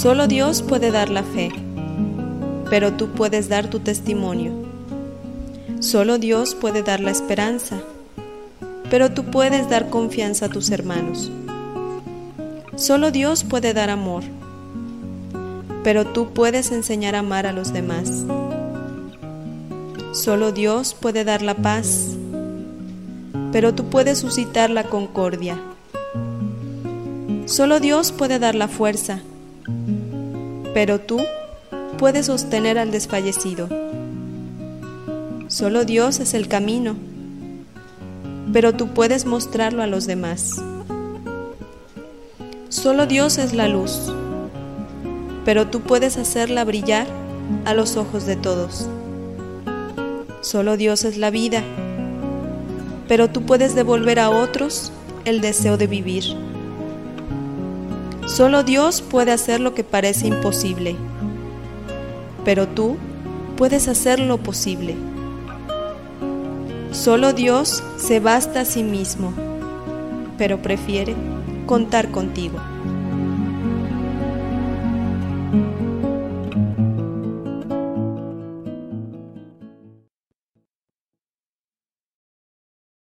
Solo Dios puede dar la fe, pero tú puedes dar tu testimonio. Solo Dios puede dar la esperanza, pero tú puedes dar confianza a tus hermanos. Solo Dios puede dar amor, pero tú puedes enseñar a amar a los demás. Solo Dios puede dar la paz, pero tú puedes suscitar la concordia. Solo Dios puede dar la fuerza, pero tú puedes sostener al desfallecido. Solo Dios es el camino, pero tú puedes mostrarlo a los demás. Solo Dios es la luz, pero tú puedes hacerla brillar a los ojos de todos. Solo Dios es la vida, pero tú puedes devolver a otros el deseo de vivir. Solo Dios puede hacer lo que parece imposible, pero tú puedes hacer lo posible. Solo Dios se basta a sí mismo, pero prefiere contar contigo.